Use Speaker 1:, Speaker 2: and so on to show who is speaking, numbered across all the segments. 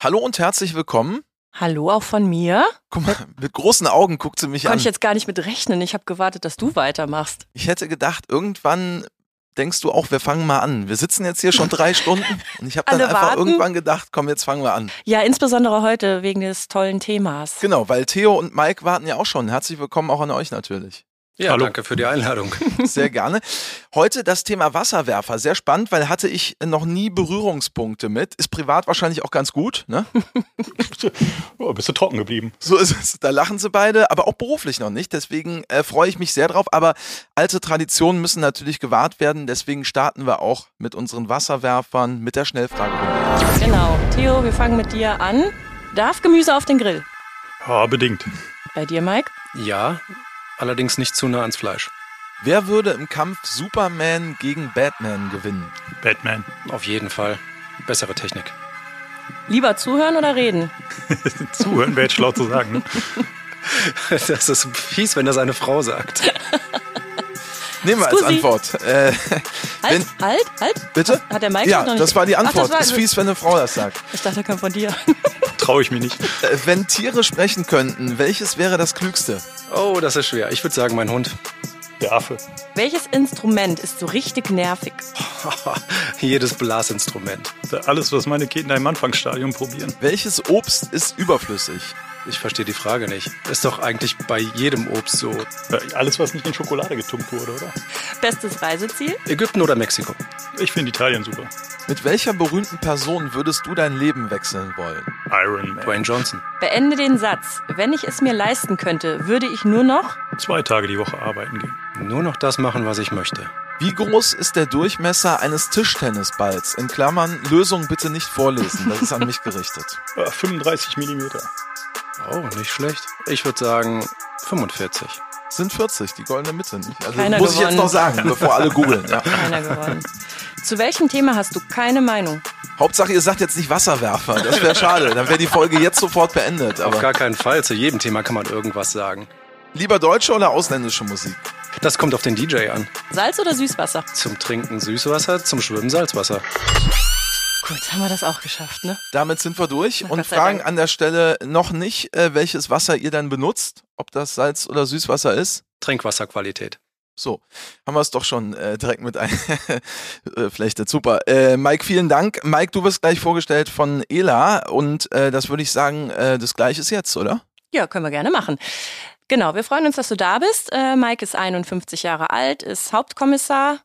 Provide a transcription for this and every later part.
Speaker 1: Hallo und herzlich willkommen.
Speaker 2: Hallo auch von mir.
Speaker 1: Guck mal, mit großen Augen guckt sie mich
Speaker 2: Konnte
Speaker 1: an.
Speaker 2: ich jetzt gar nicht mit rechnen. Ich habe gewartet, dass du weitermachst.
Speaker 1: Ich hätte gedacht, irgendwann denkst du auch, wir fangen mal an. Wir sitzen jetzt hier schon drei Stunden und ich habe dann einfach
Speaker 2: warten.
Speaker 1: irgendwann gedacht, komm, jetzt fangen wir an.
Speaker 2: Ja, insbesondere heute wegen des tollen Themas.
Speaker 1: Genau, weil Theo und Mike warten ja auch schon. Herzlich willkommen auch an euch natürlich.
Speaker 3: Ja,
Speaker 4: Hallo.
Speaker 3: danke für die Einladung.
Speaker 1: Sehr gerne. Heute das Thema Wasserwerfer. Sehr spannend, weil hatte ich noch nie Berührungspunkte mit. Ist privat wahrscheinlich auch ganz gut. Ne?
Speaker 4: Oh, bist du trocken geblieben?
Speaker 1: So ist es. Da lachen sie beide, aber auch beruflich noch nicht. Deswegen äh, freue ich mich sehr drauf. Aber alte Traditionen müssen natürlich gewahrt werden. Deswegen starten wir auch mit unseren Wasserwerfern mit der Schnellfragerunde.
Speaker 2: Genau. Theo, wir fangen mit dir an. Darf Gemüse auf den Grill?
Speaker 4: Ja, bedingt.
Speaker 2: Bei dir, Mike?
Speaker 3: Ja, allerdings nicht zu nah ans Fleisch.
Speaker 1: Wer würde im Kampf Superman gegen Batman gewinnen?
Speaker 4: Batman.
Speaker 3: Auf jeden Fall. Bessere Technik.
Speaker 2: Lieber zuhören oder reden?
Speaker 4: Zuhören wäre jetzt schlau zu sagen. Ne?
Speaker 3: Das ist fies, wenn das eine Frau sagt.
Speaker 1: Nehmen wir als. Antwort. Äh,
Speaker 2: Halt,
Speaker 1: Wenn-
Speaker 2: halt, halt.
Speaker 1: bitte?
Speaker 2: Hat der Mike
Speaker 1: Ja,
Speaker 2: noch nicht?
Speaker 1: das war die
Speaker 2: Ach,
Speaker 1: Antwort.
Speaker 2: war-
Speaker 1: ist fies, wenn eine Frau das sagt.
Speaker 2: Ich dachte, er kam von dir.
Speaker 4: Traue ich mir nicht.
Speaker 1: Äh, wenn Tiere sprechen könnten, welches wäre das Klügste?
Speaker 3: Oh, das ist schwer. Ich würde sagen, mein Hund.
Speaker 4: Der Affe.
Speaker 2: Welches Instrument ist so richtig nervig?
Speaker 3: Jedes Blasinstrument.
Speaker 4: Alles, was meine Kinder im Anfangsstadium probieren.
Speaker 1: Welches Obst ist überflüssig?
Speaker 3: Ich verstehe die Frage nicht. Ist doch eigentlich bei jedem Obst so.
Speaker 4: Äh, Alles, was nicht in Schokolade getunkt wurde, oder?
Speaker 2: Bestes Reiseziel?
Speaker 3: Ägypten oder Mexiko?
Speaker 4: Ich finde Italien super.
Speaker 1: Mit welcher berühmten Person würdest du dein Leben wechseln wollen?
Speaker 4: Iron Man.
Speaker 3: Dwayne Johnson.
Speaker 2: Beende den Satz. Wenn ich es mir leisten könnte, würde ich nur noch.
Speaker 4: Zwei Tage die Woche arbeiten gehen.
Speaker 3: Nur noch das machen, was ich möchte.
Speaker 1: Wie groß ist der Durchmesser eines Tischtennisballs? In Klammern, Lösung bitte nicht vorlesen, das ist an mich gerichtet.
Speaker 4: Äh, 35 Millimeter.
Speaker 3: Oh, nicht schlecht. Ich würde sagen 45.
Speaker 1: Sind 40, die goldene Mitte. Nicht? Also
Speaker 2: Keiner
Speaker 1: muss ich jetzt
Speaker 2: gewonnen.
Speaker 1: noch sagen, bevor alle googeln. Ja.
Speaker 2: Keiner gewonnen. Zu welchem Thema hast du keine Meinung?
Speaker 1: Hauptsache, ihr sagt jetzt nicht Wasserwerfer, das wäre schade. Dann wäre die Folge jetzt sofort beendet.
Speaker 3: Auf
Speaker 1: Aber
Speaker 3: gar keinen Fall. Zu jedem Thema kann man irgendwas sagen.
Speaker 1: lieber deutsche oder ausländische Musik?
Speaker 3: Das kommt auf den DJ an.
Speaker 2: Salz oder Süßwasser?
Speaker 3: Zum Trinken Süßwasser, zum Schwimmen Salzwasser.
Speaker 2: Gut, haben wir das auch geschafft, ne?
Speaker 1: Damit sind wir durch
Speaker 2: Na,
Speaker 1: und fragen
Speaker 2: Dank.
Speaker 1: an der Stelle noch nicht, äh, welches Wasser ihr dann benutzt, ob das Salz- oder Süßwasser ist.
Speaker 3: Trinkwasserqualität.
Speaker 1: So, haben wir es doch schon äh, direkt mit eingeflechtet. Super. Äh, Mike, vielen Dank. Mike, du wirst gleich vorgestellt von Ela und äh, das würde ich sagen, äh, das gleiche ist jetzt, oder?
Speaker 2: Ja, können wir gerne machen. Genau, wir freuen uns, dass du da bist. Äh, Mike ist 51 Jahre alt, ist Hauptkommissar,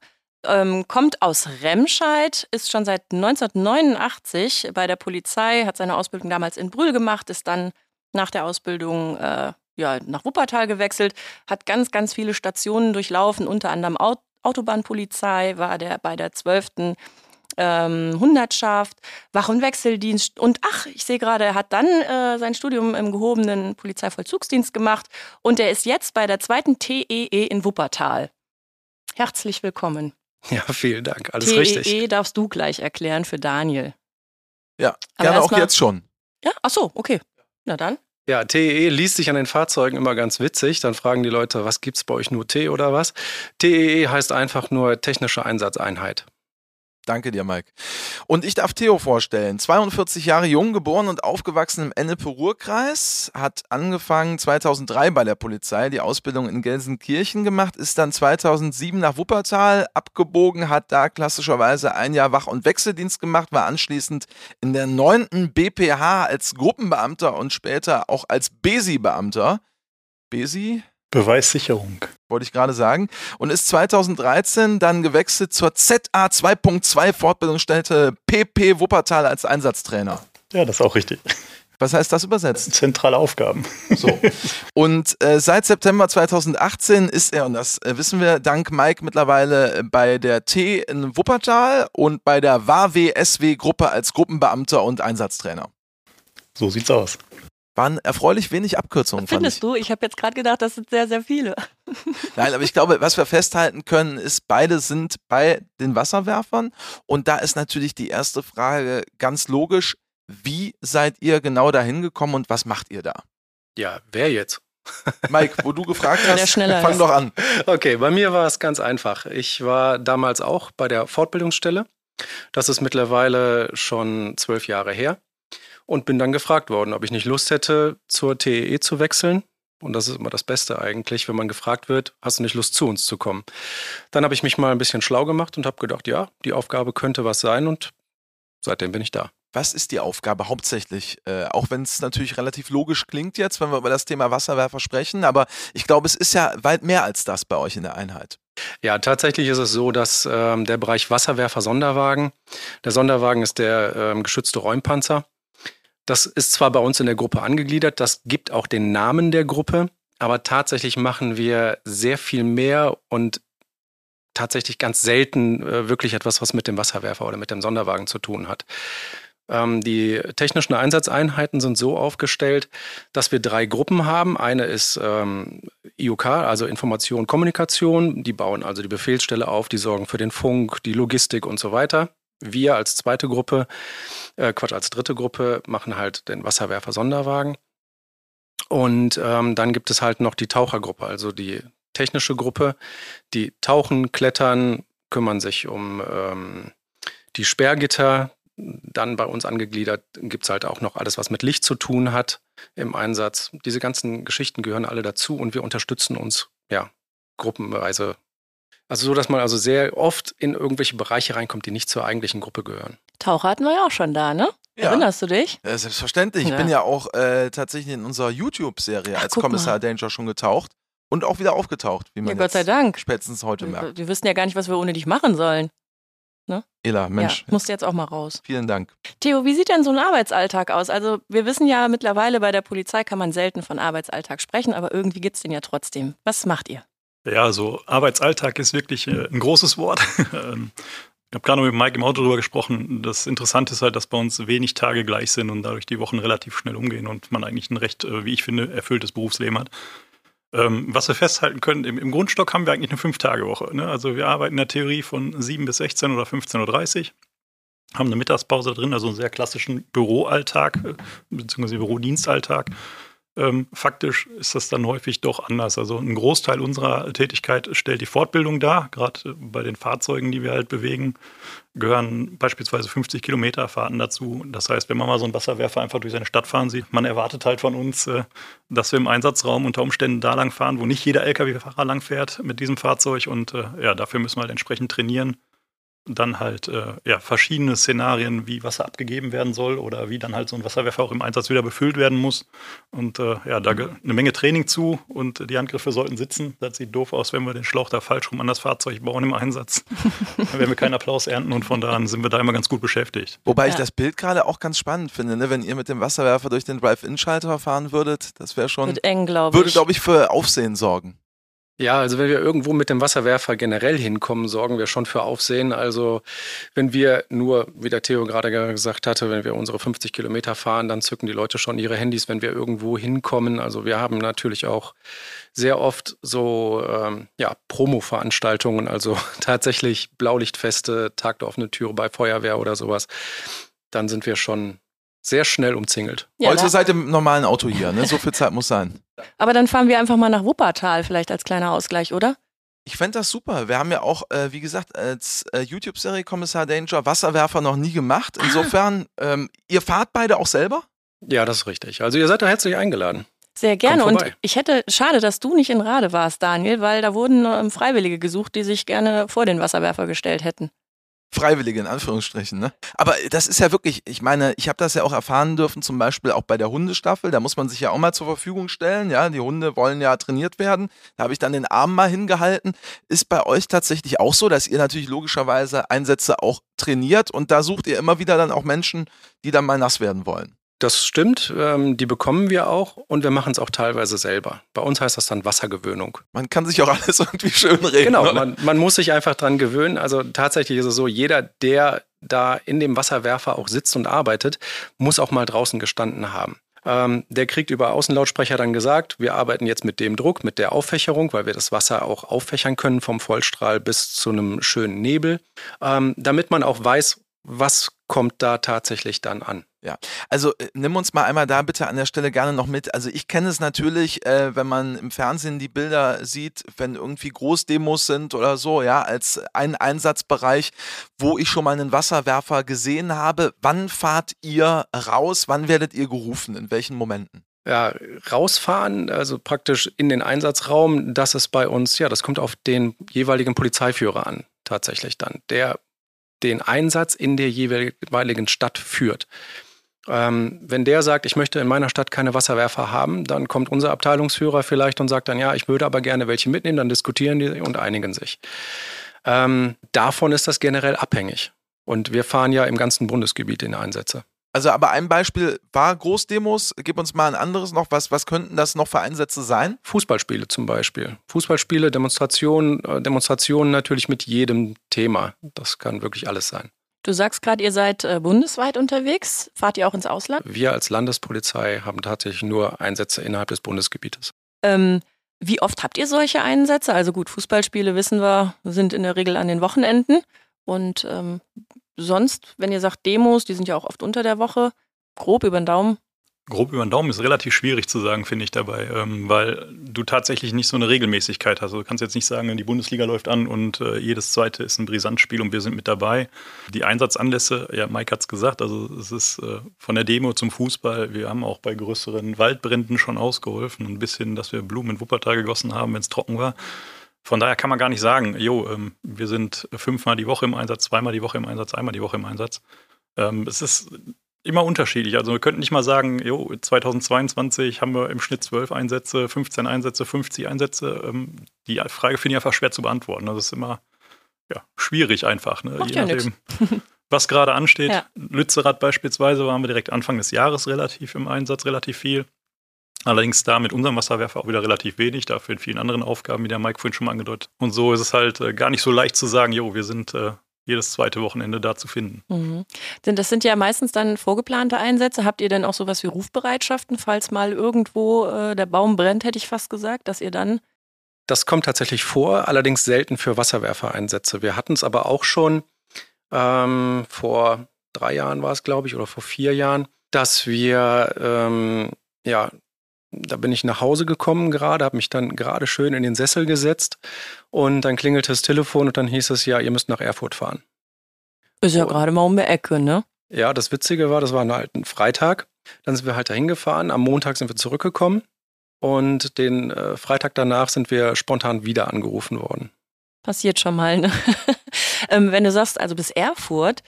Speaker 2: ähm, kommt aus Remscheid, ist schon seit 1989 bei der Polizei, hat seine Ausbildung damals in Brühl gemacht, ist dann nach der Ausbildung äh, ja, nach Wuppertal gewechselt, hat ganz, ganz viele Stationen durchlaufen, unter anderem Aut Autobahnpolizei, war der bei der 12. Ähm, Hundertschaft, Wach- und Wechseldienst und ach, ich sehe gerade, er hat dann äh, sein Studium im gehobenen Polizeivollzugsdienst gemacht und er ist jetzt bei der zweiten TEE in Wuppertal. Herzlich willkommen.
Speaker 3: Ja, vielen Dank. Alles
Speaker 2: TEE
Speaker 3: richtig.
Speaker 2: darfst du gleich erklären für Daniel.
Speaker 1: Ja,
Speaker 2: Aber
Speaker 1: gerne auch
Speaker 2: erstmal-
Speaker 1: jetzt schon.
Speaker 2: Ja, ach so, okay. Na dann.
Speaker 3: Ja, TEE liest sich an den Fahrzeugen immer ganz witzig. Dann fragen die Leute, was gibt's bei euch nur T oder was? TEE heißt einfach nur technische Einsatzeinheit.
Speaker 1: Danke dir, Mike. Und ich darf Theo vorstellen. 42 Jahre jung, geboren und aufgewachsen im Ennepe-Ruhr-Kreis, hat angefangen 2003 bei der Polizei, die Ausbildung in Gelsenkirchen gemacht, ist dann 2007 nach Wuppertal abgebogen, hat da klassischerweise ein Jahr Wach- und Wechseldienst gemacht, war anschließend in der 9. BPH als Gruppenbeamter und später auch als Besi-Beamter. Besi?
Speaker 4: Beweissicherung.
Speaker 1: Wollte ich gerade sagen. Und ist 2013 dann gewechselt zur ZA 2.2 Fortbildungsstätte PP Wuppertal als Einsatztrainer.
Speaker 4: Ja, das ist auch richtig.
Speaker 1: Was heißt das übersetzt?
Speaker 4: Zentrale Aufgaben.
Speaker 1: So. Und äh, seit September 2018 ist er, und das äh, wissen wir dank Mike mittlerweile äh, bei der T in Wuppertal und bei der WAW-SW-Gruppe als Gruppenbeamter und Einsatztrainer.
Speaker 4: So sieht's aus.
Speaker 1: Waren erfreulich wenig Abkürzungen, fand ich.
Speaker 2: Findest du? Ich habe jetzt gerade gedacht, das sind sehr, sehr viele.
Speaker 1: Nein, aber ich glaube, was wir festhalten können, ist, beide sind bei den Wasserwerfern. Und da ist natürlich die erste Frage ganz logisch. Wie seid ihr genau dahin gekommen und was macht ihr da?
Speaker 3: Ja, wer jetzt?
Speaker 1: Mike, wo du gefragt hast, fang
Speaker 2: ist.
Speaker 1: doch an.
Speaker 3: Okay, bei mir war es ganz einfach. Ich war damals auch bei der Fortbildungsstelle. Das ist mittlerweile schon zwölf Jahre her. Und bin dann gefragt worden, ob ich nicht Lust hätte, zur TEE zu wechseln. Und das ist immer das Beste eigentlich, wenn man gefragt wird, hast du nicht Lust zu uns zu kommen? Dann habe ich mich mal ein bisschen schlau gemacht und habe gedacht, ja, die Aufgabe könnte was sein und seitdem bin ich da.
Speaker 1: Was ist die Aufgabe hauptsächlich? Äh, auch wenn es natürlich relativ logisch klingt jetzt, wenn wir über das Thema Wasserwerfer sprechen, aber ich glaube, es ist ja weit mehr als das bei euch in der Einheit.
Speaker 3: Ja, tatsächlich ist es so, dass ähm, der Bereich Wasserwerfer Sonderwagen, der Sonderwagen ist der ähm, geschützte Räumpanzer. Das ist zwar bei uns in der Gruppe angegliedert, das gibt auch den Namen der Gruppe, aber tatsächlich machen wir sehr viel mehr und tatsächlich ganz selten äh, wirklich etwas, was mit dem Wasserwerfer oder mit dem Sonderwagen zu tun hat. Ähm, die technischen Einsatzeinheiten sind so aufgestellt, dass wir drei Gruppen haben. Eine ist ähm, IUK, also Information, Kommunikation. Die bauen also die Befehlsstelle auf, die sorgen für den Funk, die Logistik und so weiter. Wir als zweite Gruppe, äh, Quatsch, als dritte Gruppe machen halt den Wasserwerfer-Sonderwagen. Und ähm, dann gibt es halt noch die Tauchergruppe, also die technische Gruppe, die tauchen, klettern, kümmern sich um ähm, die Sperrgitter, dann bei uns angegliedert gibt es halt auch noch alles, was mit Licht zu tun hat im Einsatz. Diese ganzen Geschichten gehören alle dazu und wir unterstützen uns ja gruppenweise. Also so, dass man also sehr oft in irgendwelche Bereiche reinkommt, die nicht zur eigentlichen Gruppe gehören.
Speaker 2: Taucher hatten wir ja auch schon da, ne? Ja. Erinnerst du dich?
Speaker 1: Ja, selbstverständlich. Ja. Ich bin ja auch äh, tatsächlich in unserer YouTube-Serie als Kommissar mal. Danger schon getaucht und auch wieder aufgetaucht, wie man
Speaker 2: ja, Gott sei Dank.
Speaker 1: spätestens heute merkt.
Speaker 2: Wir, wir wüssten ja gar nicht, was wir ohne dich machen sollen.
Speaker 1: Ne? Ela, Mensch.
Speaker 2: Ja, musst jetzt auch mal raus.
Speaker 1: Vielen Dank.
Speaker 2: Theo, wie sieht denn so ein Arbeitsalltag aus? Also, wir wissen ja mittlerweile, bei der Polizei kann man selten von Arbeitsalltag sprechen, aber irgendwie gibt es den ja trotzdem. Was macht ihr?
Speaker 4: Ja, so Arbeitsalltag ist wirklich äh, ein großes Wort. Ähm, ich habe gerade mit Mike im Auto darüber gesprochen. Das Interessante ist halt, dass bei uns wenig Tage gleich sind und dadurch die Wochen relativ schnell umgehen und man eigentlich ein recht, äh, wie ich finde, erfülltes Berufsleben hat. Ähm, was wir festhalten können, im, im, Grundstock haben wir eigentlich eine Fünf-Tage-Woche. Ne? Also wir arbeiten in der Theorie von 7 bis 16 oder 15.30 Uhr, haben eine Mittagspause drin, also einen sehr klassischen Büroalltag, äh, beziehungsweise Bürodienstalltag. Ähm, faktisch ist das dann häufig doch anders. Also ein Großteil unserer Tätigkeit stellt die Fortbildung dar. Gerade bei den Fahrzeugen, die wir halt bewegen, gehören beispielsweise 50 Kilometer Fahrten dazu. Das heißt, wenn man mal so einen Wasserwerfer einfach durch seine Stadt fahren sieht, man erwartet halt von uns, äh, dass wir im Einsatzraum unter Umständen da lang fahren, wo nicht jeder Lkw-Fahrer lang fährt mit diesem Fahrzeug. Und äh, ja, dafür müssen wir halt entsprechend trainieren dann halt äh, ja, verschiedene Szenarien, wie Wasser abgegeben werden soll oder wie dann halt so ein Wasserwerfer auch im Einsatz wieder befüllt werden muss. Und äh, ja, da eine Menge Training zu und die Handgriffe sollten sitzen. Das sieht doof aus, wenn wir den Schlauch da falsch rum an das Fahrzeug bauen im Einsatz. dann werden wir keinen Applaus ernten und von da an sind wir da immer ganz gut beschäftigt.
Speaker 1: Wobei ja. ich das Bild gerade auch ganz spannend finde, ne? wenn ihr mit dem Wasserwerfer durch den Drive-In-Schalter fahren würdet, das wäre schon,
Speaker 2: Wird eng, glaube ich.
Speaker 1: würde glaube ich für Aufsehen sorgen.
Speaker 3: Ja, also wenn wir irgendwo mit dem Wasserwerfer generell hinkommen, sorgen wir schon für Aufsehen. Also wenn wir nur, wie der Theo gerade gesagt hatte, wenn wir unsere 50 Kilometer fahren, dann zücken die Leute schon ihre Handys, wenn wir irgendwo hinkommen. Also wir haben natürlich auch sehr oft so ähm, ja, Promo-Veranstaltungen, also tatsächlich Blaulichtfeste, Tag der offenen Türe bei Feuerwehr oder sowas. Dann sind wir schon sehr schnell umzingelt.
Speaker 1: Ja, Heute seid ihr im normalen Auto hier, ne? So viel Zeit muss sein.
Speaker 2: Aber dann fahren wir einfach mal nach Wuppertal, vielleicht als kleiner Ausgleich, oder?
Speaker 1: Ich fände das super. Wir haben ja auch, äh, wie gesagt, als äh, YouTube-Serie Kommissar Danger Wasserwerfer noch nie gemacht. Ah. Insofern, ähm, ihr fahrt beide auch selber?
Speaker 3: Ja, das ist richtig. Also ihr seid da herzlich eingeladen.
Speaker 2: Sehr gerne. Und ich hätte, schade, dass du nicht in Rade warst, Daniel, weil da wurden ähm, Freiwillige gesucht, die sich gerne vor den Wasserwerfer gestellt hätten.
Speaker 1: Freiwillige in Anführungsstrichen, ne? Aber das ist ja wirklich, ich meine, ich habe das ja auch erfahren dürfen, zum Beispiel auch bei der Hundestaffel, da muss man sich ja auch mal zur Verfügung stellen, ja, die Hunde wollen ja trainiert werden. Da habe ich dann den Arm mal hingehalten. Ist bei euch tatsächlich auch so, dass ihr natürlich logischerweise Einsätze auch trainiert und da sucht ihr immer wieder dann auch Menschen, die dann mal nass werden wollen?
Speaker 3: Das stimmt, ähm, die bekommen wir auch und wir machen es auch teilweise selber. Bei uns heißt das dann Wassergewöhnung.
Speaker 1: Man kann sich auch alles irgendwie schön reden.
Speaker 3: Genau, man, man, muss sich einfach dran gewöhnen. Also tatsächlich ist es so, jeder, der da in dem Wasserwerfer auch sitzt und arbeitet, muss auch mal draußen gestanden haben. Ähm, der kriegt über Außenlautsprecher dann gesagt, wir arbeiten jetzt mit dem Druck, mit der Auffächerung, weil wir das Wasser auch auffächern können vom Vollstrahl bis zu einem schönen Nebel, ähm, damit man auch weiß, was kommt da tatsächlich dann an.
Speaker 1: Ja, also äh, nimm uns mal einmal da bitte an der Stelle gerne noch mit. Also ich kenne es natürlich, äh, wenn man im Fernsehen die Bilder sieht, wenn irgendwie Großdemos sind oder so, ja, als ein Einsatzbereich, wo ich schon mal einen Wasserwerfer gesehen habe. Wann fahrt ihr raus? Wann werdet ihr gerufen? In welchen Momenten?
Speaker 3: ja, rausfahren, also praktisch in den Einsatzraum, das ist bei uns, ja, das kommt auf den jeweiligen Polizeiführer an, tatsächlich dann, der den Einsatz in der jeweiligen Stadt führt. Ähm, wenn der sagt, ich möchte in meiner Stadt keine Wasserwerfer haben, dann kommt unser Abteilungsführer vielleicht und sagt dann, ja, ich würde aber gerne welche mitnehmen, dann diskutieren die und einigen sich. Ähm, davon ist das generell abhängig. Und wir fahren ja im ganzen Bundesgebiet in Einsätze.
Speaker 1: Also, aber ein Beispiel war Großdemos. Gib uns mal ein anderes noch. Was, was könnten das noch für Einsätze sein?
Speaker 3: Fußballspiele zum Beispiel. Fußballspiele, Demonstrationen, äh, Demonstrationen natürlich mit jedem Thema. Das kann wirklich alles sein.
Speaker 2: Du sagst gerade, ihr seid äh, bundesweit unterwegs. Fahrt ihr auch ins Ausland?
Speaker 3: Wir als Landespolizei haben tatsächlich nur Einsätze innerhalb des Bundesgebietes.
Speaker 2: Ähm, wie oft habt ihr solche Einsätze? Also gut, Fußballspiele wissen wir, sind in der Regel an den Wochenenden. Und ähm, sonst, wenn ihr sagt Demos, die sind ja auch oft unter der Woche, grob über den Daumen,
Speaker 4: Grob über den Daumen ist relativ schwierig zu sagen, finde ich dabei, ähm, weil du tatsächlich nicht so eine Regelmäßigkeit hast. Also du kannst jetzt nicht sagen, die Bundesliga läuft an und äh, jedes zweite ist ein Brisantspiel und wir sind mit dabei. Die Einsatzanlässe, ja, Mike hat es gesagt, also es ist äh, von der Demo zum Fußball. Wir haben auch bei größeren Waldbränden schon ausgeholfen, ein bisschen, dass wir Blumen in Wuppertal gegossen haben, wenn es trocken war. Von daher kann man gar nicht sagen, jo, ähm, wir sind fünfmal die Woche im Einsatz, zweimal die Woche im Einsatz, einmal die Woche im Einsatz. Ähm, es ist immer unterschiedlich. Also wir könnten nicht mal sagen, jo, 2022 haben wir im Schnitt 12 Einsätze, 15 Einsätze, 50 Einsätze. Ähm, die Frage finde ich einfach schwer zu beantworten. Das ist immer ja, schwierig einfach. Ne?
Speaker 2: Macht Je ja nachdem,
Speaker 4: was gerade ansteht. Ja. Lützerath beispielsweise waren wir direkt Anfang des Jahres relativ im Einsatz, relativ viel. Allerdings da mit unserem Wasserwerfer auch wieder relativ wenig, dafür in vielen anderen Aufgaben, wie der Mike vorhin schon mal angedeutet. Und so ist es halt äh, gar nicht so leicht zu sagen, jo, wir sind äh, jedes zweite Wochenende da zu finden.
Speaker 2: Mhm. Denn das sind ja meistens dann vorgeplante Einsätze. Habt ihr denn auch sowas wie Rufbereitschaften, falls mal irgendwo äh, der Baum brennt, hätte ich fast gesagt, dass ihr dann.
Speaker 3: Das kommt tatsächlich vor, allerdings selten für Wasserwerfereinsätze. Wir hatten es aber auch schon ähm, vor drei Jahren war es, glaube ich, oder vor vier Jahren, dass wir ähm, ja da bin ich nach Hause gekommen gerade, habe mich dann gerade schön in den Sessel gesetzt und dann klingelte das Telefon und dann hieß es, ja, ihr müsst nach Erfurt fahren.
Speaker 2: Ist ja gerade mal um die Ecke, ne?
Speaker 3: Ja, das Witzige war, das war halt ein Freitag. Dann sind wir halt dahin gefahren. Am Montag sind wir zurückgekommen und den äh, Freitag danach sind wir spontan wieder angerufen worden.
Speaker 2: Passiert schon mal, ne? ähm, wenn du sagst, also bis Erfurt,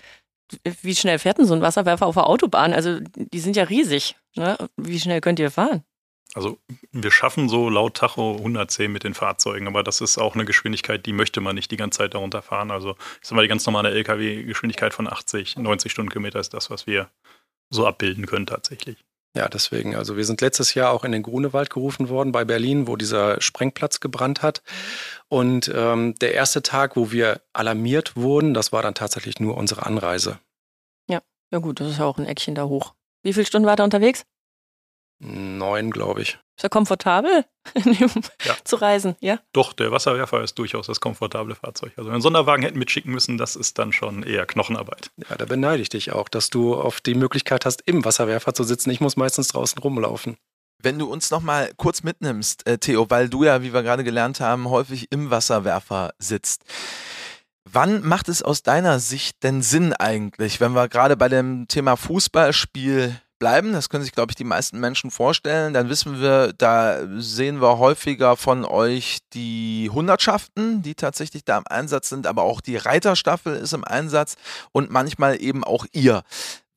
Speaker 2: wie schnell fährt denn so ein Wasserwerfer auf der Autobahn? Also die sind ja riesig. Ne? Wie schnell könnt ihr fahren?
Speaker 4: Also wir schaffen so laut Tacho 110 mit den Fahrzeugen, aber das ist auch eine Geschwindigkeit, die möchte man nicht die ganze Zeit darunter fahren. Also ich sag mal, die ganz normale LKW-Geschwindigkeit von 80, 90 Stundenkilometer ist das, was wir so abbilden können tatsächlich.
Speaker 3: Ja, deswegen. Also wir sind letztes Jahr auch in den Grunewald gerufen worden bei Berlin, wo dieser Sprengplatz gebrannt hat. Und ähm, der erste Tag, wo wir alarmiert wurden, das war dann tatsächlich nur unsere Anreise.
Speaker 2: Ja, ja gut, das ist ja auch ein Eckchen da hoch. Wie viele Stunden war er unterwegs?
Speaker 3: Neun, glaube ich.
Speaker 2: Ist er komfortabel ja. zu reisen, ja?
Speaker 4: Doch, der Wasserwerfer ist durchaus das komfortable Fahrzeug. Also einen Sonderwagen hätten mitschicken müssen, das ist dann schon eher Knochenarbeit.
Speaker 3: Ja, da beneide ich dich auch, dass du oft die Möglichkeit hast, im Wasserwerfer zu sitzen. Ich muss meistens draußen rumlaufen.
Speaker 1: Wenn du uns noch mal kurz mitnimmst, äh, Theo, weil du ja, wie wir gerade gelernt haben, häufig im Wasserwerfer sitzt. Wann macht es aus deiner Sicht denn Sinn eigentlich, wenn wir gerade bei dem Thema Fußballspiel bleiben. Das können sich, glaube ich, die meisten Menschen vorstellen. Dann wissen wir, da sehen wir häufiger von euch die Hundertschaften, die tatsächlich da im Einsatz sind, aber auch die Reiterstaffel ist im Einsatz und manchmal eben auch ihr.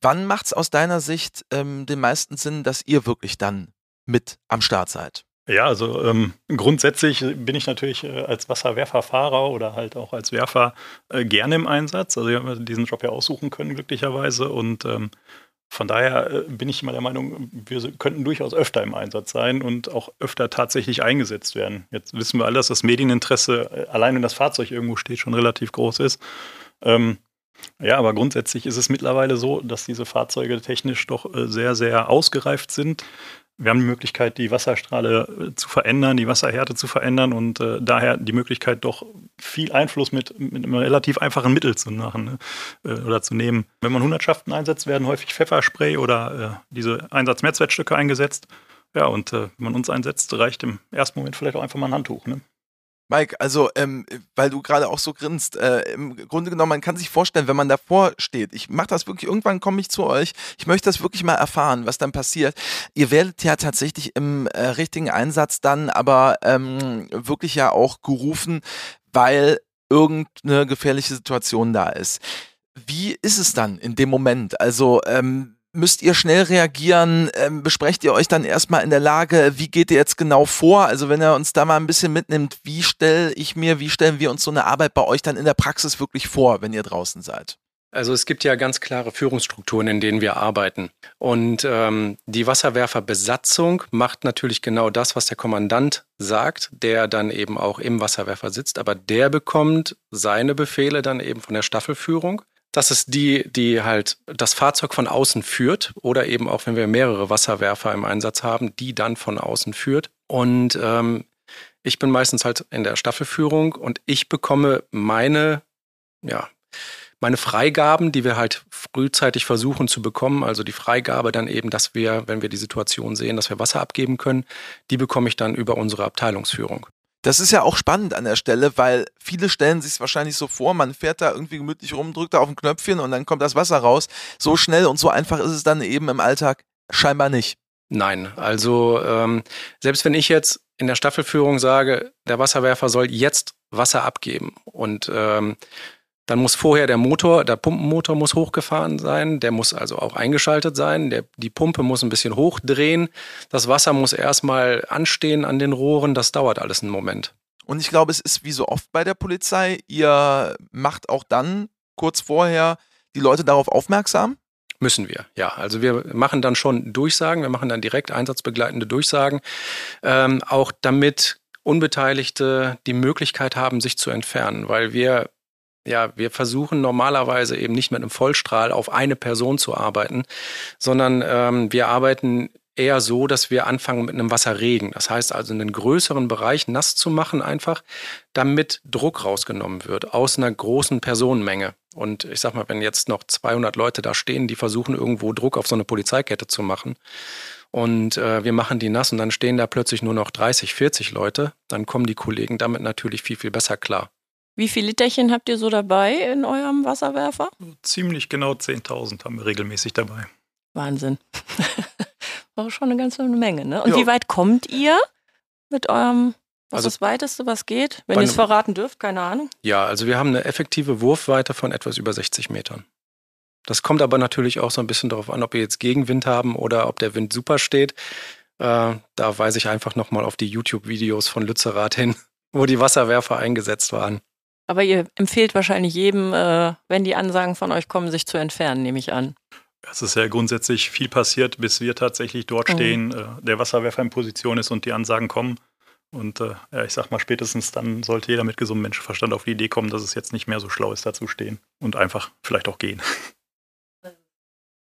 Speaker 1: Wann macht es aus deiner Sicht ähm, den meisten Sinn, dass ihr wirklich dann mit am Start seid?
Speaker 4: Ja, also ähm, grundsätzlich bin ich natürlich äh, als Wasserwerferfahrer oder halt auch als Werfer äh, gerne im Einsatz. Also ich habe diesen Job ja aussuchen können, glücklicherweise. Und ähm, von daher äh, bin ich immer der Meinung, wir könnten durchaus öfter im Einsatz sein und auch öfter tatsächlich eingesetzt werden. Jetzt wissen wir alle, dass das Medieninteresse äh, allein wenn das Fahrzeug irgendwo steht schon relativ groß ist. Ähm, ja, aber grundsätzlich ist es mittlerweile so, dass diese Fahrzeuge technisch doch äh, sehr, sehr ausgereift sind. Wir haben die Möglichkeit, die Wasserstrahle äh, zu verändern, die Wasserhärte zu verändern und äh, daher die Möglichkeit, doch viel Einfluss mit, mit einem relativ einfachen Mittel zu machen ne? äh, oder zu nehmen. Wenn man Hundertschaften einsetzt, werden häufig Pfefferspray oder äh, diese Einsatz-Mehrzweckstücke eingesetzt. Ja, und äh, wenn man uns einsetzt, reicht im ersten Moment vielleicht auch einfach mal ein Handtuch. Ne?
Speaker 1: Mike, also ähm, weil du gerade auch so grinst, äh, im Grunde genommen, man kann sich vorstellen, wenn man davor steht, ich mache das wirklich, irgendwann komme ich zu euch, ich möchte das wirklich mal erfahren, was dann passiert. Ihr werdet ja tatsächlich im äh, richtigen Einsatz dann aber ähm, wirklich ja auch gerufen, weil irgendeine gefährliche Situation da ist. Wie ist es dann in dem Moment? Also ähm, müsst ihr schnell reagieren? Ähm, besprecht ihr euch dann erstmal in der Lage, wie geht ihr jetzt genau vor? Also wenn er uns da mal ein bisschen mitnimmt, wie stelle ich mir, wie stellen wir uns so eine Arbeit bei euch dann in der Praxis wirklich vor, wenn ihr draußen seid?
Speaker 3: Also es gibt ja ganz klare Führungsstrukturen, in denen wir arbeiten. Und ähm, die Wasserwerferbesatzung macht natürlich genau das, was der Kommandant sagt, der dann eben auch im Wasserwerfer sitzt. Aber der bekommt seine Befehle dann eben von der Staffelführung. Das ist die, die halt das Fahrzeug von außen führt oder eben auch, wenn wir mehrere Wasserwerfer im Einsatz haben, die dann von außen führt. Und ähm, ich bin meistens halt in der Staffelführung und ich bekomme meine, ja, meine Freigaben, die wir halt frühzeitig versuchen zu bekommen, also die Freigabe dann eben, dass wir, wenn wir die Situation sehen, dass wir Wasser abgeben können, die bekomme ich dann über unsere Abteilungsführung.
Speaker 1: Das ist ja auch spannend an der Stelle, weil viele stellen sich es wahrscheinlich so vor, man fährt da irgendwie gemütlich rum, drückt da auf ein Knöpfchen und dann kommt das Wasser raus. So schnell und so einfach ist es dann eben im Alltag scheinbar nicht.
Speaker 3: Nein, also ähm, selbst wenn ich jetzt in der Staffelführung sage, der Wasserwerfer soll jetzt Wasser abgeben und ähm, dann muss vorher der Motor, der Pumpenmotor muss hochgefahren sein, der muss also auch eingeschaltet sein, der, die Pumpe muss ein bisschen hochdrehen, das Wasser muss erstmal anstehen an den Rohren, das dauert alles einen Moment.
Speaker 1: Und ich glaube, es ist wie so oft bei der Polizei, ihr macht auch dann kurz vorher die Leute darauf aufmerksam?
Speaker 3: Müssen wir, ja. Also wir machen dann schon Durchsagen, wir machen dann direkt einsatzbegleitende Durchsagen, ähm, auch damit Unbeteiligte die Möglichkeit haben, sich zu entfernen, weil wir ja, wir versuchen normalerweise eben nicht mit einem Vollstrahl auf eine Person zu arbeiten, sondern ähm, wir arbeiten eher so, dass wir anfangen mit einem Wasserregen. Das heißt also, einen größeren Bereich nass zu machen, einfach, damit Druck rausgenommen wird aus einer großen Personenmenge. Und ich sag mal, wenn jetzt noch 200 Leute da stehen, die versuchen irgendwo Druck auf so eine Polizeikette zu machen, und äh, wir machen die nass und dann stehen da plötzlich nur noch 30, 40 Leute, dann kommen die Kollegen damit natürlich viel, viel besser klar.
Speaker 2: Wie viele Literchen habt ihr so dabei in eurem Wasserwerfer?
Speaker 4: Ziemlich genau 10.000 haben wir regelmäßig dabei.
Speaker 2: Wahnsinn. War schon eine ganze Menge, ne? Und jo. wie weit kommt ihr mit eurem, was also, ist das Weiteste, was geht? Wenn ihr es verraten dürft, keine Ahnung.
Speaker 3: Ja, also wir haben eine effektive Wurfweite von etwas über 60 Metern. Das kommt aber natürlich auch so ein bisschen darauf an, ob wir jetzt Gegenwind haben oder ob der Wind super steht. Äh, da weise ich einfach nochmal auf die YouTube-Videos von Lützerath hin, wo die Wasserwerfer eingesetzt waren.
Speaker 2: Aber ihr empfehlt wahrscheinlich jedem, äh, wenn die Ansagen von euch kommen, sich zu entfernen, nehme ich an.
Speaker 4: Es ist ja grundsätzlich viel passiert, bis wir tatsächlich dort mhm. stehen, äh, der Wasserwerfer in Position ist und die Ansagen kommen. Und äh, ja, ich sag mal, spätestens dann sollte jeder mit gesundem Menschenverstand auf die Idee kommen, dass es jetzt nicht mehr so schlau ist, da zu stehen und einfach vielleicht auch gehen.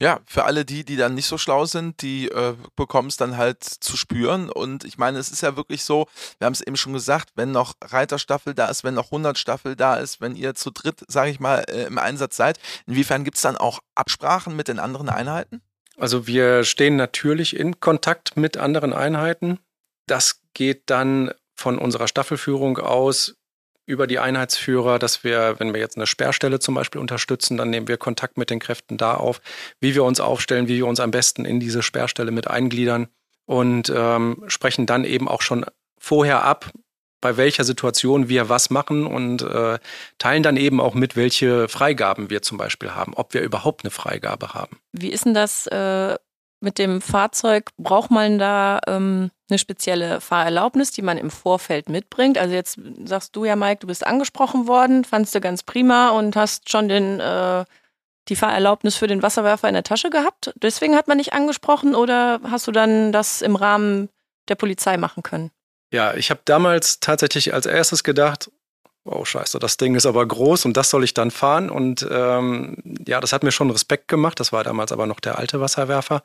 Speaker 1: Ja, für alle die, die dann nicht so schlau sind, die äh, bekommen es dann halt zu spüren. Und ich meine, es ist ja wirklich so, wir haben es eben schon gesagt, wenn noch Reiterstaffel da ist, wenn noch 100 Staffel da ist, wenn ihr zu dritt, sage ich mal, äh, im Einsatz seid, inwiefern gibt es dann auch Absprachen mit den anderen Einheiten?
Speaker 3: Also wir stehen natürlich in Kontakt mit anderen Einheiten. Das geht dann von unserer Staffelführung aus über die Einheitsführer, dass wir, wenn wir jetzt eine Sperrstelle zum Beispiel unterstützen, dann nehmen wir Kontakt mit den Kräften da auf, wie wir uns aufstellen, wie wir uns am besten in diese Sperrstelle mit eingliedern und ähm, sprechen dann eben auch schon vorher ab, bei welcher Situation wir was machen und äh, teilen dann eben auch mit, welche Freigaben wir zum Beispiel haben, ob wir überhaupt eine Freigabe haben.
Speaker 2: Wie ist denn das äh, mit dem Fahrzeug? Braucht man da ähm, eine spezielle Fahrerlaubnis, die man im Vorfeld mitbringt. Also jetzt sagst du ja, Mike, du bist angesprochen worden, fandst du ganz prima und hast schon den, äh, die Fahrerlaubnis für den Wasserwerfer in der Tasche gehabt. Deswegen hat man dich angesprochen oder hast du dann das im Rahmen der Polizei machen können?
Speaker 3: Ja, ich habe damals tatsächlich als erstes gedacht, oh scheiße, das Ding ist aber groß und das soll ich dann fahren. Und ähm, ja, das hat mir schon Respekt gemacht. Das war damals aber noch der alte Wasserwerfer.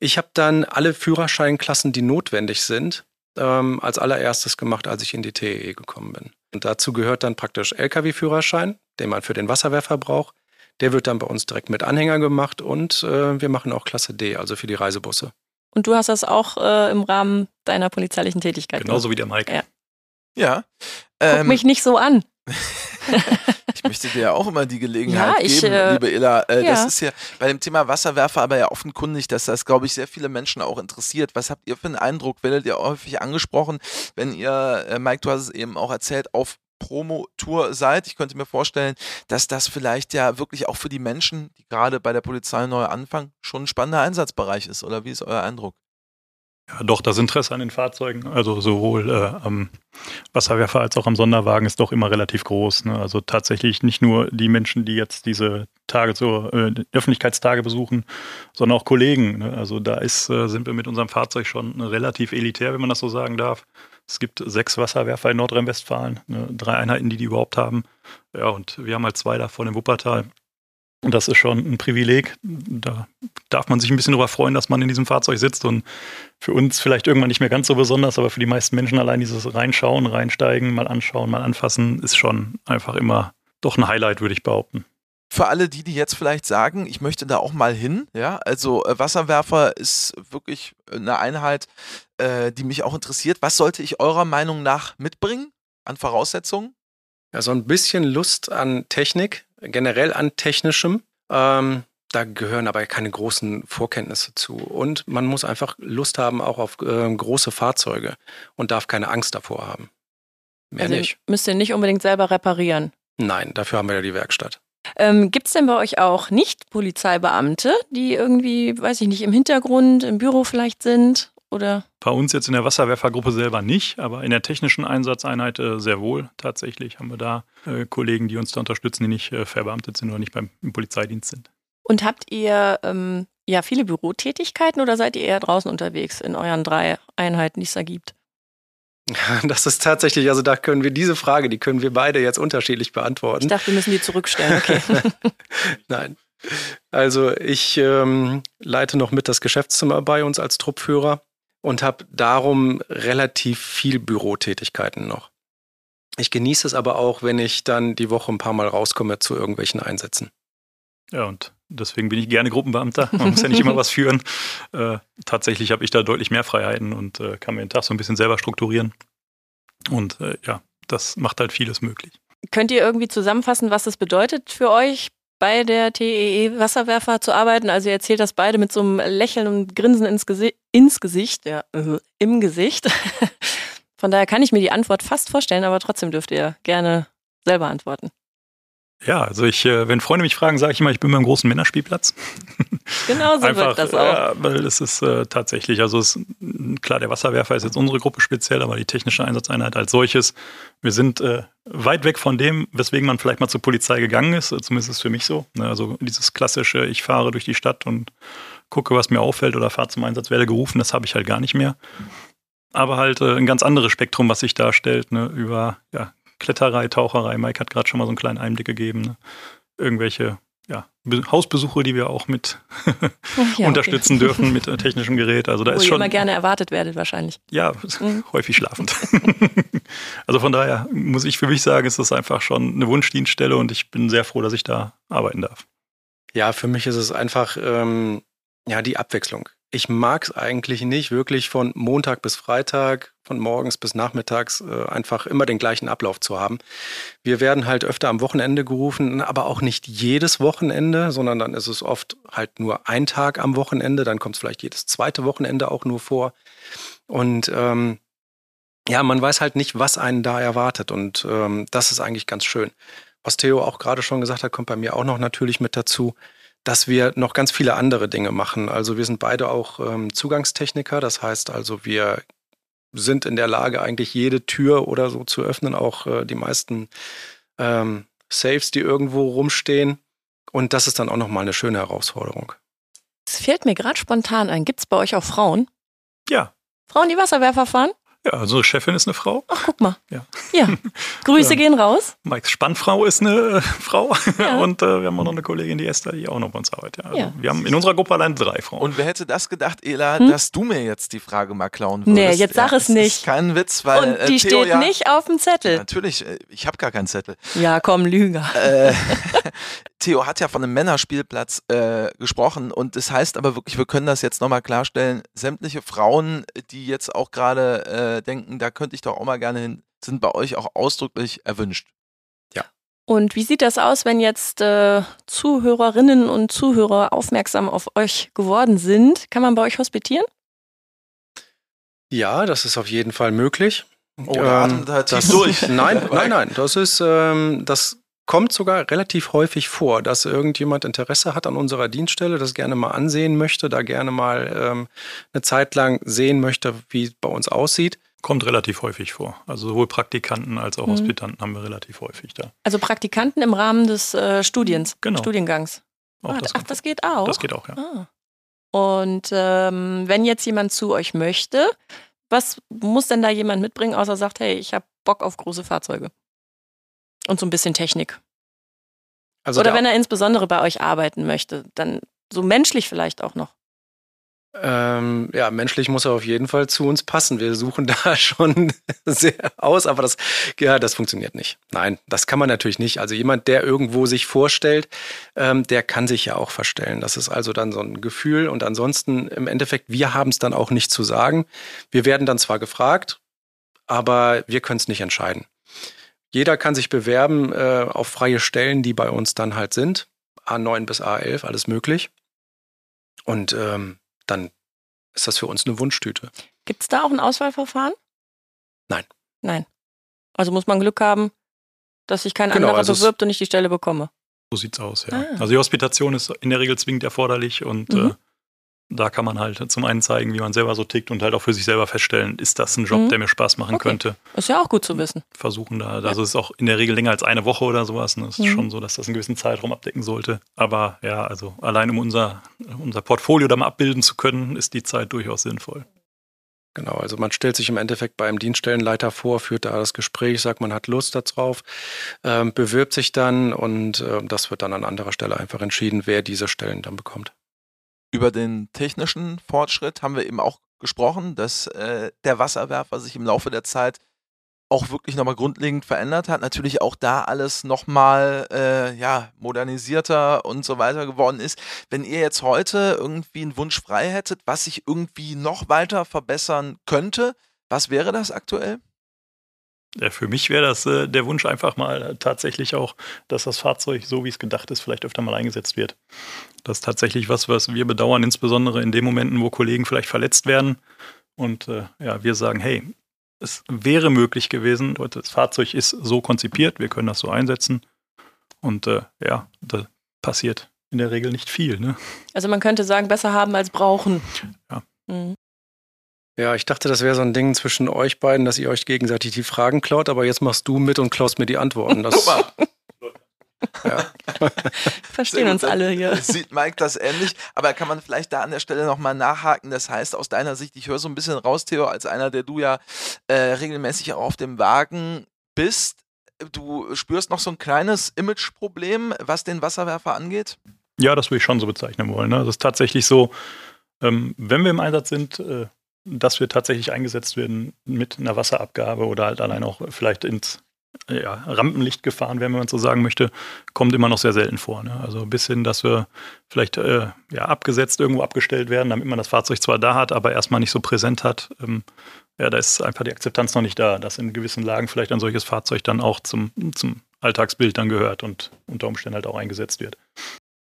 Speaker 3: Ich habe dann alle Führerscheinklassen, die notwendig sind, ähm, als allererstes gemacht, als ich in die TEE gekommen bin. Und dazu gehört dann praktisch Lkw-Führerschein, den man für den Wasserwerfer braucht. Der wird dann bei uns direkt mit Anhänger gemacht und äh, wir machen auch Klasse D, also für die Reisebusse.
Speaker 2: Und du hast das auch äh, im Rahmen deiner polizeilichen Tätigkeit
Speaker 4: Genauso gemacht. wie der Mike.
Speaker 2: Ja.
Speaker 1: Ja.
Speaker 2: Guck
Speaker 1: Ähm,
Speaker 2: mich nicht so an.
Speaker 1: ich möchte dir ja auch immer die Gelegenheit
Speaker 2: Ja, ich,
Speaker 1: geben,
Speaker 2: äh,
Speaker 1: liebe Illa. Äh, Das
Speaker 2: ja.
Speaker 1: ist ja bei dem Thema Wasserwerfer aber ja offenkundig, dass das, glaube ich, sehr viele Menschen auch interessiert. Was habt ihr für einen Eindruck? Werdet ihr häufig angesprochen, wenn ihr, äh, Mike, du hast es eben auch erzählt, auf Promotour seid? Ich könnte mir vorstellen, dass das vielleicht ja wirklich auch für die Menschen, die gerade bei der Polizei neu anfangen, schon ein spannender Einsatzbereich ist. Oder wie ist euer Eindruck?
Speaker 4: Ja, doch, das Interesse an den Fahrzeugen, also sowohl äh, am Wasserwerfer als auch am Sonderwagen ist doch immer relativ groß. Ne? Also tatsächlich nicht nur die Menschen, die jetzt diese Tage zur äh, Öffentlichkeitstage besuchen, sondern auch Kollegen. Ne? Also da ist, äh, sind wir mit unserem Fahrzeug schon relativ elitär, wenn man das so sagen darf. Es gibt sechs Wasserwerfer in Nordrhein-Westfalen, ne? drei Einheiten, die die überhaupt haben. Ja, und wir haben halt zwei davon im Wuppertal. Und das ist schon ein Privileg. Da darf man sich ein bisschen darüber freuen, dass man in diesem Fahrzeug sitzt und für uns vielleicht irgendwann nicht mehr ganz so besonders, aber für die meisten Menschen allein dieses Reinschauen, Reinsteigen, mal anschauen, mal anfassen, ist schon einfach immer doch ein Highlight, würde ich behaupten.
Speaker 1: Für alle die, die jetzt vielleicht sagen, ich möchte da auch mal hin, ja, also äh, Wasserwerfer ist wirklich eine Einheit, äh, die mich auch interessiert. Was sollte ich eurer Meinung nach mitbringen an Voraussetzungen?
Speaker 3: Ja, so ein bisschen Lust an Technik, generell an Technischem. Ähm, da gehören aber keine großen Vorkenntnisse zu. Und man muss einfach Lust haben auch auf äh, große Fahrzeuge und darf keine Angst davor haben. Mehr
Speaker 2: also
Speaker 3: nicht.
Speaker 2: müsst ihr nicht unbedingt selber reparieren.
Speaker 3: Nein, dafür haben wir ja die Werkstatt.
Speaker 2: Ähm, Gibt es denn bei euch auch Nicht-Polizeibeamte, die irgendwie, weiß ich nicht, im Hintergrund, im Büro vielleicht sind? Oder?
Speaker 4: Bei uns jetzt in der Wasserwerfergruppe selber nicht, aber in der technischen Einsatzeinheit äh, sehr wohl. Tatsächlich haben wir da äh, Kollegen, die uns da unterstützen, die nicht äh, verbeamtet sind oder nicht beim im Polizeidienst sind.
Speaker 2: Und habt ihr ähm, ja viele Bürotätigkeiten oder seid ihr eher draußen unterwegs in euren drei Einheiten, die es da gibt?
Speaker 3: Das ist tatsächlich, also da können wir diese Frage, die können wir beide jetzt unterschiedlich
Speaker 2: Ich
Speaker 3: beantworten.
Speaker 2: dachte, wir müssen die zurückstellen. Okay.
Speaker 3: Nein. Also ich ähm, leite noch mit das Geschäftszimmer bei uns als Truppführer und habe darum relativ viel Bürotätigkeiten noch. Ich genieße es aber auch, wenn ich dann die Woche ein paar Mal rauskomme zu irgendwelchen Einsätzen.
Speaker 4: Ja, und deswegen bin ich gerne Gruppenbeamter. Man muss ja nicht immer was führen. Äh, tatsächlich habe ich da deutlich mehr Freiheiten und äh, kann mir den Tag so ein bisschen selber strukturieren. Und äh, ja, das macht halt vieles möglich.
Speaker 2: Könnt ihr irgendwie zusammenfassen, was es bedeutet für euch, bei der TEE Wasserwerfer zu arbeiten? Also ihr erzählt das beide mit so einem Lächeln und Grinsen ins, Gesi ins Gesicht, ja, äh, im Gesicht. Von daher kann ich mir die Antwort fast vorstellen, aber trotzdem dürft ihr gerne selber antworten.
Speaker 4: Ja, also ich, äh, wenn Freunde mich fragen, sage ich immer, ich bin beim großen Männerspielplatz.
Speaker 2: Genau so wird das auch.
Speaker 4: Ja, weil es ist äh, tatsächlich, also es, klar, der Wasserwerfer ist jetzt unsere Gruppe speziell, aber die technische Einsatzeinheit als solches, wir sind äh, weit weg von dem, weswegen man vielleicht mal zur Polizei gegangen ist, äh, zumindest ist es für mich so. Ne? Also dieses klassische, ich fahre durch die Stadt und gucke, was mir auffällt oder fahre zum Einsatz, werde gerufen, das habe ich halt gar nicht mehr. Aber halt äh, ein ganz anderes Spektrum, was sich darstellt, ne? über ja, Kletterei, Taucherei. Mike hat gerade schon mal so einen kleinen Einblick gegeben. Ne? Irgendwelche ja, Be Hausbesuche, die wir auch mit
Speaker 2: Ja,
Speaker 4: unterstützen
Speaker 2: okay.
Speaker 4: dürfen mit äh, technischem Gerät. Also da
Speaker 2: Wo
Speaker 4: ist
Speaker 2: ihr
Speaker 4: schon
Speaker 2: immer gerne erwartet werdet wahrscheinlich.
Speaker 4: ja
Speaker 2: Mhm.
Speaker 4: häufig schlafend. also von daher muss ich für mich sagen, ist das einfach schon eine Wunschdienststelle und ich bin sehr froh, dass ich da arbeiten darf.
Speaker 3: Ja, für mich ist es einfach ähm, ja die Abwechslung. Ich mag es eigentlich nicht, wirklich von Montag bis Freitag, von morgens bis nachmittags äh, einfach immer den gleichen Ablauf zu haben. Wir werden halt öfter am Wochenende gerufen, aber auch nicht jedes Wochenende, sondern dann ist es oft halt nur ein Tag am Wochenende, dann kommt es vielleicht jedes zweite Wochenende auch nur vor. Und ähm, ja, man weiß halt nicht, was einen da erwartet. Und ähm, das ist eigentlich ganz schön. Was Theo auch gerade schon gesagt hat, kommt bei mir auch noch natürlich mit dazu dass wir noch ganz viele andere Dinge machen. Also wir sind beide auch ähm, Zugangstechniker, das heißt also, wir sind in der Lage, eigentlich jede Tür oder so zu öffnen, auch äh, die meisten ähm, Safes, die irgendwo rumstehen. Und das ist dann auch nochmal eine schöne Herausforderung.
Speaker 2: Es fällt mir gerade spontan ein. Gibt es bei euch auch Frauen?
Speaker 4: Ja,
Speaker 2: Frauen, die Wasserwerfer fahren?
Speaker 4: Ja, unsere Chefin ist eine Frau.
Speaker 2: Ach, guck mal.
Speaker 4: Ja.
Speaker 2: Ja. Grüße gehen raus.
Speaker 4: Mikes Spannfrau ist eine äh, Frau.
Speaker 2: Ja.
Speaker 4: Und äh, wir haben auch noch eine Kollegin, die Esther, die auch noch bei uns arbeitet. Ja, Also
Speaker 2: Ja.
Speaker 4: Wir haben in unserer Gruppe allein drei Frauen.
Speaker 1: Und wer hätte das gedacht, Ela, dass du mir jetzt die Frage mal klauen würdest?
Speaker 2: Hm? Nee, jetzt sag es
Speaker 1: Ist
Speaker 2: nicht.
Speaker 1: kein Witz, weil
Speaker 2: Und
Speaker 1: äh,
Speaker 2: die
Speaker 1: Theo
Speaker 2: steht
Speaker 1: ja,
Speaker 2: nicht auf dem Zettel.
Speaker 1: Natürlich, äh, ich habe gar keinen Zettel.
Speaker 2: Ja, komm, Lüger.
Speaker 1: Äh, Theo hat ja von einem Männerspielplatz äh, gesprochen und das heißt aber wirklich, wir können das jetzt nochmal klarstellen, sämtliche Frauen, die jetzt auch gerade äh, denken, da könnte ich doch auch mal gerne hin, sind bei euch auch ausdrücklich erwünscht.
Speaker 2: Und wie sieht das aus, wenn jetzt äh, Zuhörerinnen und Zuhörer aufmerksam auf euch geworden sind? Kann man bei euch hospitieren?
Speaker 3: Ja, das ist auf jeden Fall möglich.
Speaker 1: Oh, da atmet er tief
Speaker 3: das,
Speaker 1: durch.
Speaker 3: Nein, nein, nein. Das ist, ähm, das kommt sogar relativ häufig vor, dass irgendjemand Interesse hat an unserer Dienststelle, das gerne mal ansehen möchte, da gerne mal ähm, eine Zeit lang sehen möchte, wie es bei uns aussieht.
Speaker 4: Kommt relativ häufig vor. Also sowohl Praktikanten als auch
Speaker 2: Mhm.
Speaker 4: Hospitanten haben wir relativ häufig da.
Speaker 2: Also Praktikanten im Rahmen des äh, Studiens,
Speaker 4: Genau.
Speaker 2: Studiengangs.
Speaker 4: Auch
Speaker 2: ah,
Speaker 4: das,
Speaker 2: ach, das geht auch.
Speaker 4: das geht auch, ja.
Speaker 2: Ah. Und ähm, wenn jetzt jemand zu euch möchte, was muss denn da jemand mitbringen, außer sagt, hey, ich habe Bock auf große Fahrzeuge? Und so ein bisschen Technik.
Speaker 3: Also
Speaker 2: Oder
Speaker 3: der-
Speaker 2: wenn er insbesondere bei euch arbeiten möchte, dann so menschlich vielleicht auch noch.
Speaker 3: Ähm, ja, menschlich muss er auf jeden Fall zu uns passen. Wir suchen da schon sehr aus, aber das, ja, das funktioniert nicht. Nein, das kann man natürlich nicht. Also jemand, der irgendwo sich vorstellt, ähm, der kann sich ja auch verstellen. Das ist also dann so ein Gefühl. Und ansonsten im Endeffekt, wir haben es dann auch nicht zu sagen. Wir werden dann zwar gefragt, aber wir können es nicht entscheiden. Jeder kann sich bewerben äh, auf freie Stellen, die bei uns dann halt sind. A9 bis A11, alles möglich. Und ähm, dann ist das für uns eine Wunschtüte.
Speaker 2: Gibt es da auch ein Auswahlverfahren?
Speaker 3: Nein.
Speaker 2: Nein. Also muss man Glück haben, dass sich kein
Speaker 3: Genau,
Speaker 2: anderer
Speaker 3: also
Speaker 2: bewirbt und ich die Stelle bekomme.
Speaker 4: So sieht's aus, ja.
Speaker 2: Ah.
Speaker 4: Also die Hospitation ist in der Regel zwingend erforderlich und
Speaker 2: Mhm.
Speaker 4: äh, da kann man halt zum einen zeigen, wie man selber so tickt und halt auch für sich selber feststellen, ist das ein Job,
Speaker 2: Mhm.
Speaker 4: der mir Spaß machen
Speaker 2: Okay.
Speaker 4: könnte.
Speaker 2: Ist ja auch gut zu wissen.
Speaker 4: Versuchen da, also es ist auch in der Regel länger als eine Woche oder sowas. Ne? Es ist
Speaker 2: Mhm.
Speaker 4: schon so, dass das einen gewissen Zeitraum abdecken sollte. Aber ja, also allein um unser, unser Portfolio da mal abbilden zu können, ist die Zeit durchaus sinnvoll.
Speaker 3: Genau, also man stellt sich im Endeffekt beim Dienststellenleiter vor, führt da das Gespräch, sagt, man hat Lust darauf, ähm, bewirbt sich dann und ähm, das wird dann an anderer Stelle einfach entschieden, wer diese Stellen dann bekommt.
Speaker 1: Über den technischen Fortschritt haben wir eben auch gesprochen, dass äh, der Wasserwerfer sich im Laufe der Zeit auch wirklich nochmal grundlegend verändert hat. Natürlich auch da alles nochmal äh, ja, modernisierter und so weiter geworden ist. Wenn ihr jetzt heute irgendwie einen Wunsch frei hättet, was sich irgendwie noch weiter verbessern könnte, was wäre das aktuell?
Speaker 4: Ja, für mich wäre das äh, der Wunsch einfach mal äh, tatsächlich auch, dass das Fahrzeug, so wie es gedacht ist, vielleicht öfter mal eingesetzt wird. Das ist tatsächlich was, was wir bedauern, insbesondere in den Momenten, wo Kollegen vielleicht verletzt werden. Und äh, ja, wir sagen, hey, es wäre möglich gewesen, das Fahrzeug ist so konzipiert, wir können das so einsetzen. Und äh, ja, da passiert in der Regel nicht viel. Ne?
Speaker 2: Also man könnte sagen, besser haben als brauchen.
Speaker 4: Ja.
Speaker 2: Mhm.
Speaker 3: Ja, ich dachte, das wäre so ein Ding zwischen euch beiden, dass ihr euch gegenseitig die Fragen klaut, aber jetzt machst du mit und klaust mir die Antworten. Das, ja.
Speaker 2: Verstehen uns alle hier.
Speaker 1: Sieht Mike das ähnlich? Aber kann man vielleicht da an der Stelle nochmal nachhaken? Das heißt, aus deiner Sicht, ich höre so ein bisschen raus, Theo, als einer, der du ja äh, regelmäßig auch auf dem Wagen bist, du spürst noch so ein kleines Imageproblem, was den Wasserwerfer angeht?
Speaker 4: Ja, das würde ich schon so bezeichnen wollen. Ne? Das ist tatsächlich so, ähm, wenn wir im Einsatz sind, äh, dass wir tatsächlich eingesetzt werden mit einer Wasserabgabe oder halt allein auch vielleicht ins ja, Rampenlicht gefahren werden, wenn man so sagen möchte, kommt immer noch sehr selten vor. Ne? Also bis hin, dass wir vielleicht äh, ja, abgesetzt irgendwo abgestellt werden, damit man das Fahrzeug zwar da hat, aber erstmal nicht so präsent hat. Ähm, ja, da ist einfach die Akzeptanz noch nicht da, dass in gewissen Lagen vielleicht ein solches Fahrzeug dann auch zum, zum Alltagsbild dann gehört und unter Umständen halt auch eingesetzt wird.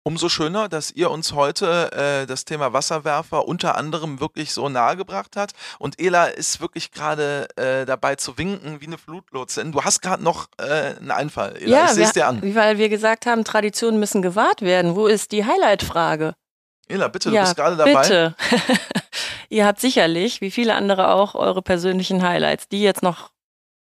Speaker 1: Umso schöner, dass ihr uns heute äh, das Thema Wasserwerfer unter anderem wirklich so nahegebracht habt. Und Ela ist wirklich gerade äh, dabei zu winken wie eine Flutlotsin. Du hast gerade noch äh, einen Einfall, Ela. ich sehe es dir an.
Speaker 2: weil wir gesagt haben, Traditionen müssen gewahrt werden. Wo ist die Highlight-Frage?
Speaker 1: Ela, bitte, du
Speaker 2: ja,
Speaker 1: bist gerade dabei.
Speaker 2: bitte. Ihr habt sicherlich, wie viele andere auch, eure persönlichen Highlights, die jetzt noch,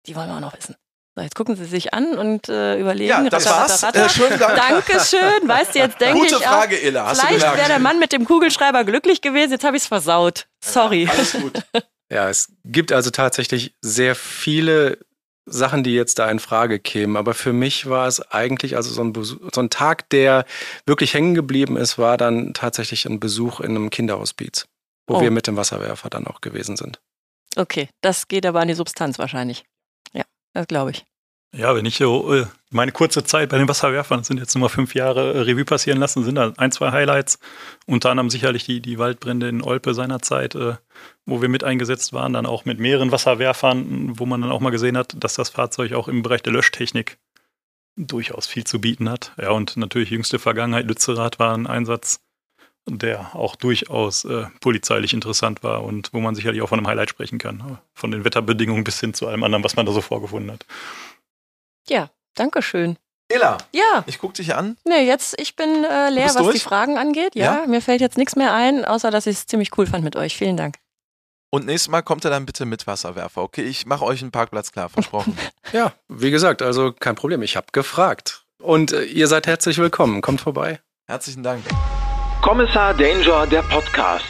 Speaker 2: die wollen wir auch noch wissen. So, jetzt gucken Sie sich an und äh, überlegen.
Speaker 1: Ja, das
Speaker 2: Ratter,
Speaker 1: war's.
Speaker 2: ratter, ratter.
Speaker 1: Äh, schönen Dank.
Speaker 2: Dankeschön. Weißt du, jetzt denke ich
Speaker 1: Gute
Speaker 2: auch,
Speaker 1: Frage, Ela. Hast
Speaker 2: vielleicht wäre der Mann mit dem Kugelschreiber glücklich gewesen. Jetzt habe ich es versaut. Sorry.
Speaker 1: Alles gut.
Speaker 3: Ja, es gibt also tatsächlich sehr viele Sachen, die jetzt da in Frage kämen. Aber für mich war es eigentlich, also so ein, Besuch, so ein Tag, der wirklich hängen geblieben ist, war dann tatsächlich ein Besuch in einem Kinderhospiz, wo
Speaker 2: Oh.
Speaker 3: wir mit dem Wasserwerfer dann auch gewesen sind.
Speaker 2: Okay, das geht aber an die Substanz wahrscheinlich. Ja, das glaube ich.
Speaker 4: Ja, wenn ich äh, meine kurze Zeit bei den Wasserwerfern, sind jetzt nur mal fünf Jahre äh, Revue passieren lassen, sind da ein, zwei Highlights. Unter anderem sicherlich die, die Waldbrände in Olpe seinerzeit, äh, wo wir mit eingesetzt waren, dann auch mit mehreren Wasserwerfern, wo man dann auch mal gesehen hat, dass das Fahrzeug auch im Bereich der Löschtechnik durchaus viel zu bieten hat. Ja, und natürlich jüngste Vergangenheit, Lützerath war ein Einsatz, der auch durchaus äh, polizeilich interessant war und wo man sicherlich auch von einem Highlight sprechen kann. Von den Wetterbedingungen bis hin zu allem anderen, was man da so vorgefunden hat.
Speaker 2: Ja, danke schön.
Speaker 1: Ela,
Speaker 2: Ja,
Speaker 1: ich guck dich an.
Speaker 2: nee, jetzt, ich bin äh, leer, was die
Speaker 1: durch?
Speaker 2: Fragen angeht. Ja,
Speaker 1: Ja?
Speaker 2: mir fällt jetzt nichts mehr ein, außer dass ich es ziemlich cool fand mit euch. Vielen Dank.
Speaker 1: Und nächstes Mal kommt er dann bitte mit Wasserwerfer. Okay, ich mache euch einen Parkplatz klar, versprochen.
Speaker 3: Ja, wie gesagt, also kein Problem. Ich habe gefragt. Und äh, ihr seid herzlich willkommen. Kommt vorbei.
Speaker 1: Herzlichen Dank.
Speaker 5: Kommissar Danger, der Podcast.